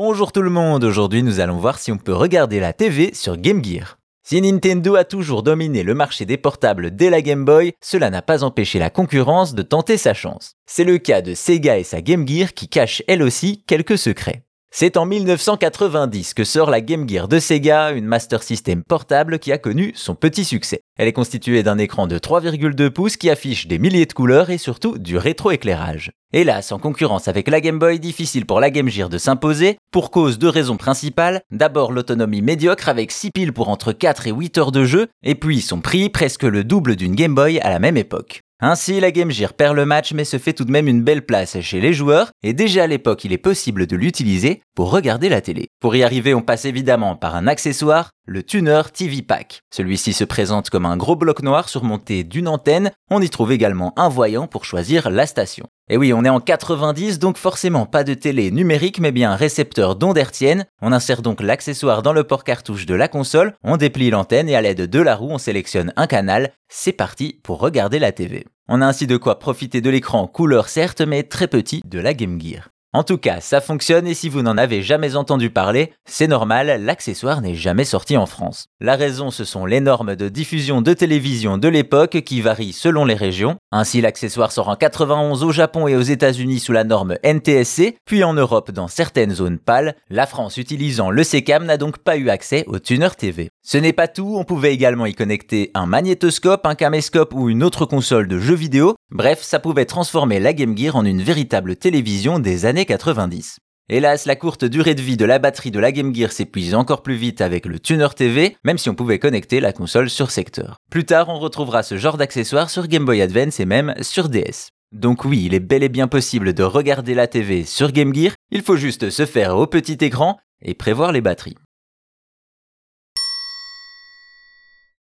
Bonjour tout le monde, aujourd'hui nous allons voir si on peut regarder la TV sur Game Gear. Si Nintendo a toujours dominé le marché des portables dès la Game Boy, cela n'a pas empêché la concurrence de tenter sa chance. C'est le cas de Sega et sa Game Gear qui cachent elle aussi quelques secrets. C'est en 1990 que sort la Game Gear de Sega, une Master System portable qui a connu son petit succès. Elle est constituée d'un écran de 3,2 pouces qui affiche des milliers de couleurs et surtout du rétroéclairage. Hélas, en concurrence avec la Game Boy, difficile pour la Game Gear de s'imposer, pour cause de raisons principales. D'abord l'autonomie médiocre avec 6 piles pour entre 4 et 8 heures de jeu, et puis son prix presque le double d'une Game Boy à la même époque. Ainsi, la Game Gear perd le match mais se fait tout de même une belle place chez les joueurs et déjà à l'époque il est possible de l'utiliser pour regarder la télé. Pour y arriver on passe évidemment par un accessoire, le tuner TV Pack. Celui-ci se présente comme un gros bloc noir surmonté d'une antenne, on y trouve également un voyant pour choisir la station. Et oui, on est en 90, donc forcément pas de télé numérique, mais bien un récepteur d'ondes hertziennes. On insère donc l'accessoire dans le port cartouche de la console, on déplie l'antenne et à l'aide de la roue, on sélectionne un canal. C'est parti pour regarder la TV. On a ainsi de quoi profiter de l'écran couleur certes, mais très petit de la Game Gear. En tout cas, ça fonctionne et si vous n'en avez jamais entendu parler, c'est normal, l'accessoire n'est jamais sorti en France. La raison, ce sont les normes de diffusion de télévision de l'époque qui varient selon les régions. Ainsi, l'accessoire sort en 91 au Japon et aux États-Unis sous la norme NTSC, puis en Europe dans certaines zones pâles. La France utilisant le SECAM n'a donc pas eu accès au tuner TV. Ce n'est pas tout, on pouvait également y connecter un magnétoscope, un caméscope ou une autre console de jeux vidéo. Bref, ça pouvait transformer la Game Gear en une véritable télévision des années 90. Hélas, la courte durée de vie de la batterie de la Game Gear s'épuise encore plus vite avec le tuner TV, même si on pouvait connecter la console sur secteur. Plus tard, on retrouvera ce genre d'accessoires sur Game Boy Advance et même sur DS. Donc oui, il est bel et bien possible de regarder la TV sur Game Gear, il faut juste se faire au petit écran et prévoir les batteries.